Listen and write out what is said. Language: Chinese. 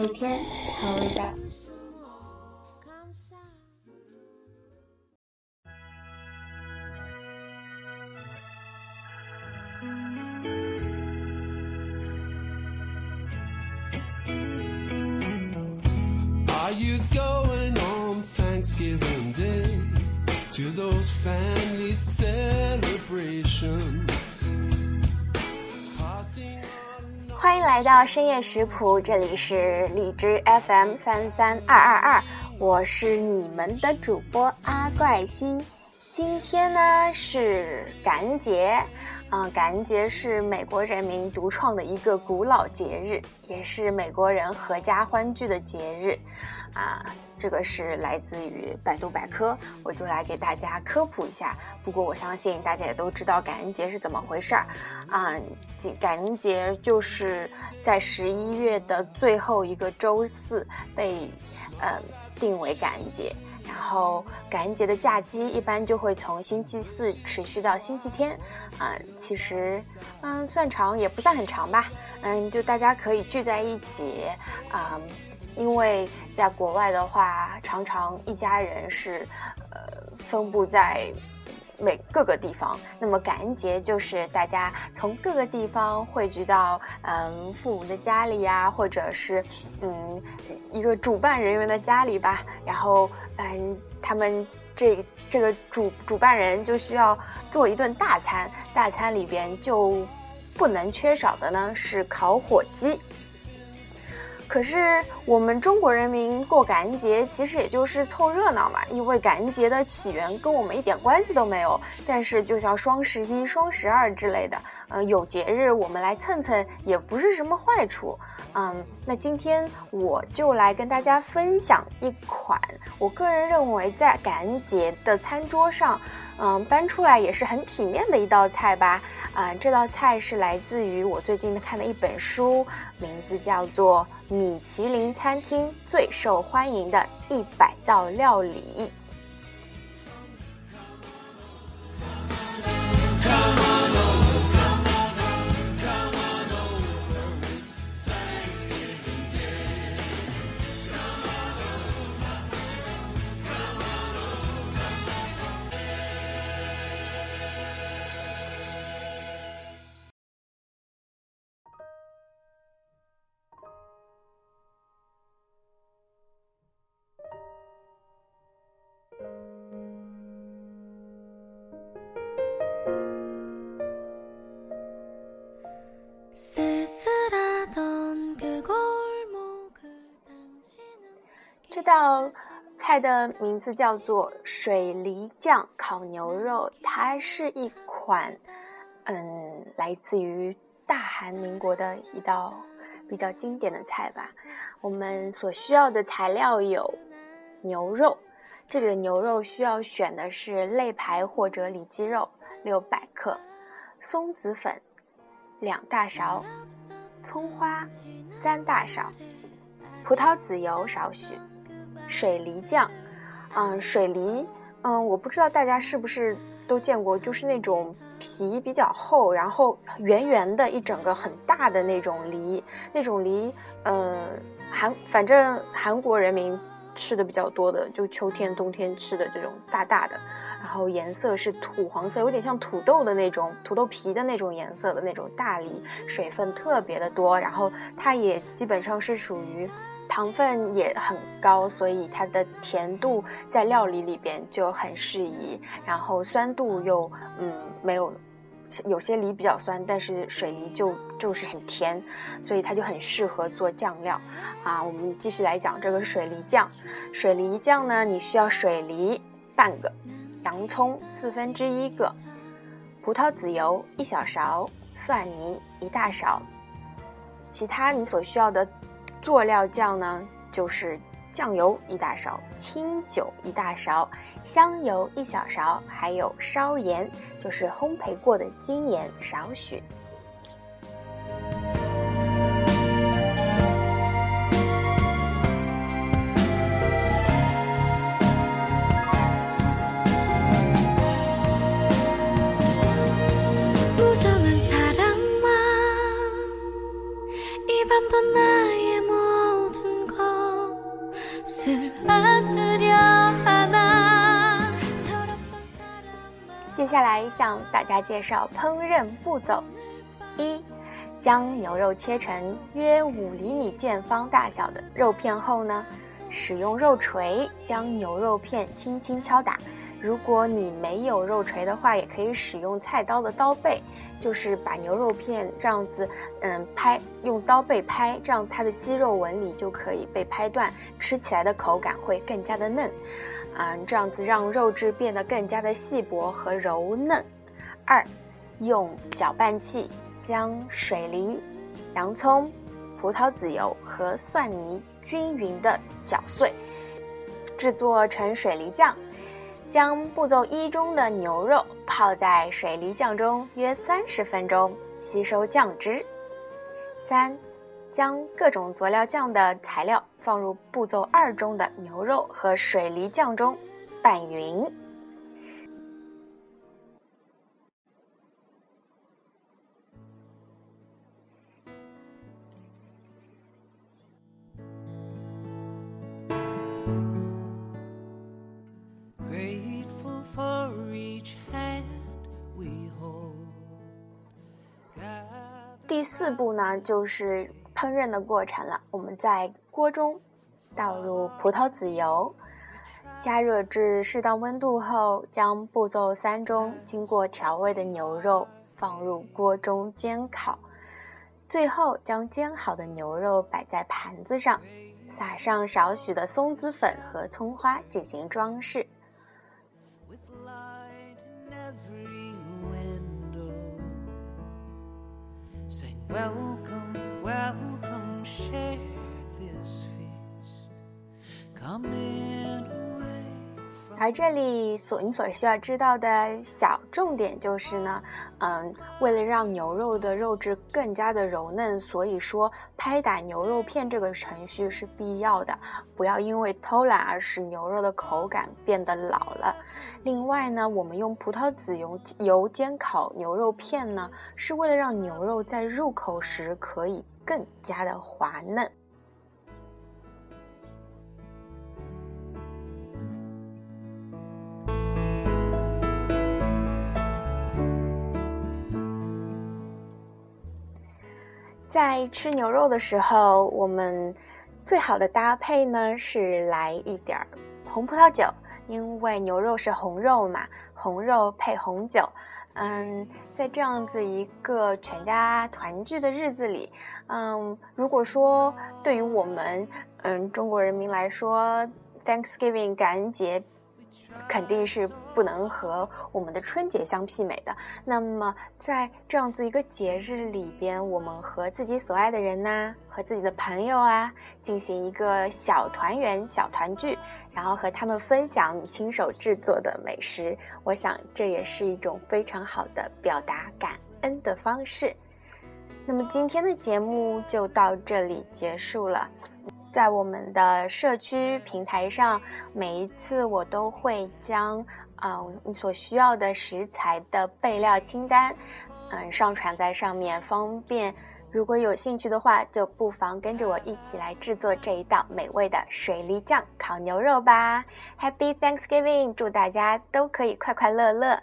深夜食谱，每天好味道。Are you going on Thanksgiving Day to those family celebrations? 欢迎来到深夜食谱，这里是荔枝 FM 三三二二二，我是你们的主播阿怪星。今天呢是感恩节，嗯、感恩节是美国人民独创的一个古老节日，也是美国人合家欢聚的节日，啊，这个是来自于百度百科，我就来给大家科普一下。不过我相信大家也都知道感恩节是怎么回事儿，啊，感感恩节就是在十一月的最后一个周四被，呃，定为感恩节。然后感恩节的假期一般就会从星期四持续到星期天，啊、其实，嗯，算长也不算很长吧，嗯，就大家可以聚在一起，啊、因为在国外的话，常常一家人是，呃，分布在每各个地方。那么感恩节就是大家从各个地方汇聚到嗯父母的家里呀，或者是嗯一个主办人员的家里吧。然后嗯他们这这个主主办人就需要做一顿大餐，大餐里边就不能缺少的呢是烤火鸡。可是我们中国人民过感恩节，其实也就是凑热闹嘛，因为感恩节的起源跟我们一点关系都没有。但是就像双十一、双十二之类的，嗯、有节日我们来蹭蹭也不是什么坏处。嗯，那今天我就来跟大家分享一款我个人认为在感恩节的餐桌上，嗯，搬出来也是很体面的一道菜吧。啊、这道菜是来自于我最近看的一本书，名字叫做《米其林餐厅最受欢迎的一百道料理》。道菜的名字叫做水梨酱烤牛肉，它是一款嗯来自于大韩民国的一道比较经典的菜吧。我们所需要的材料有牛肉，这里的牛肉需要选的是肋排或者里脊肉，六百克；松子粉两大勺，葱花三大勺，葡萄籽油少许。水梨酱，嗯，水梨，嗯，我不知道大家是不是都见过，就是那种皮比较厚，然后圆圆的一整个很大的那种梨，那种梨，嗯，韩反正韩国人民吃的比较多的，就秋天冬天吃的这种大大的，然后颜色是土黄色，有点像土豆的那种土豆皮的那种颜色的那种大梨，水分特别的多，然后它也基本上是属于。糖分也很高，所以它的甜度在料理里边就很适宜。然后酸度又嗯没有，有些梨比较酸，但是水梨就就是很甜，所以它就很适合做酱料啊。我们继续来讲这个水梨酱。水梨酱呢，你需要水梨半个，洋葱四分之一个，葡萄籽油一小勺，蒜泥一大勺。其他你所需要的。佐料酱呢，就是酱油一大勺，清酒一大勺，香油一小勺，还有烧盐，就是烘焙过的精盐少许。再来向大家介绍烹饪步骤：一、将牛肉切成约五厘米见方大小的肉片后呢，使用肉锤将牛肉片轻轻敲打。如果你没有肉锤的话，也可以使用菜刀的刀背，就是把牛肉片这样子，嗯，拍用刀背拍，这样它的肌肉纹理就可以被拍断，吃起来的口感会更加的嫩，啊、这样子让肉质变得更加的细薄和柔嫩。二，用搅拌器将水梨、洋葱、葡萄籽油和蒜泥均匀的搅碎，制作成水梨酱。将步骤一中的牛肉泡在水梨酱中约三十分钟，吸收酱汁。三，将各种佐料酱的材料放入步骤二中的牛肉和水梨酱中，拌匀。四步呢，就是烹饪的过程了。我们在锅中倒入葡萄籽油，加热至适当温度后，将步骤三中经过调味的牛肉放入锅中煎烤。最后，将煎好的牛肉摆在盘子上，撒上少许的松子粉和葱花进行装饰。Welcome, welcome, share this feast. Come in 而这里所你所需要知道的小重点就是呢，嗯，为了让牛肉的肉质更加的柔嫩，所以说拍打牛肉片这个程序是必要的，不要因为偷懒而使牛肉的口感变得老了。另外呢，我们用葡萄籽油油煎烤牛肉片呢，是为了让牛肉在入口时可以更加的滑嫩。在吃牛肉的时候，我们最好的搭配呢是来一点儿红葡萄酒，因为牛肉是红肉嘛，红肉配红酒。嗯，在这样子一个全家团聚的日子里，嗯，如果说对于我们嗯中国人民来说，Thanksgiving 感恩节肯定是不能和我们的春节相媲美的。那么，在这样子一个节日里边，我们和自己所爱的人呐、和自己的朋友啊，进行一个小团圆、小团聚，然后和他们分享你亲手制作的美食，我想这也是一种非常好的表达感恩的方式。那么今天的节目就到这里结束了。在我们的社区平台上，每一次我都会将嗯、你所需要的食材的备料清单，嗯、上传在上面，方便如果有兴趣的话，就不妨跟着我一起来制作这一道美味的水梨酱烤牛肉吧。Happy Thanksgiving！祝大家都可以快快乐乐。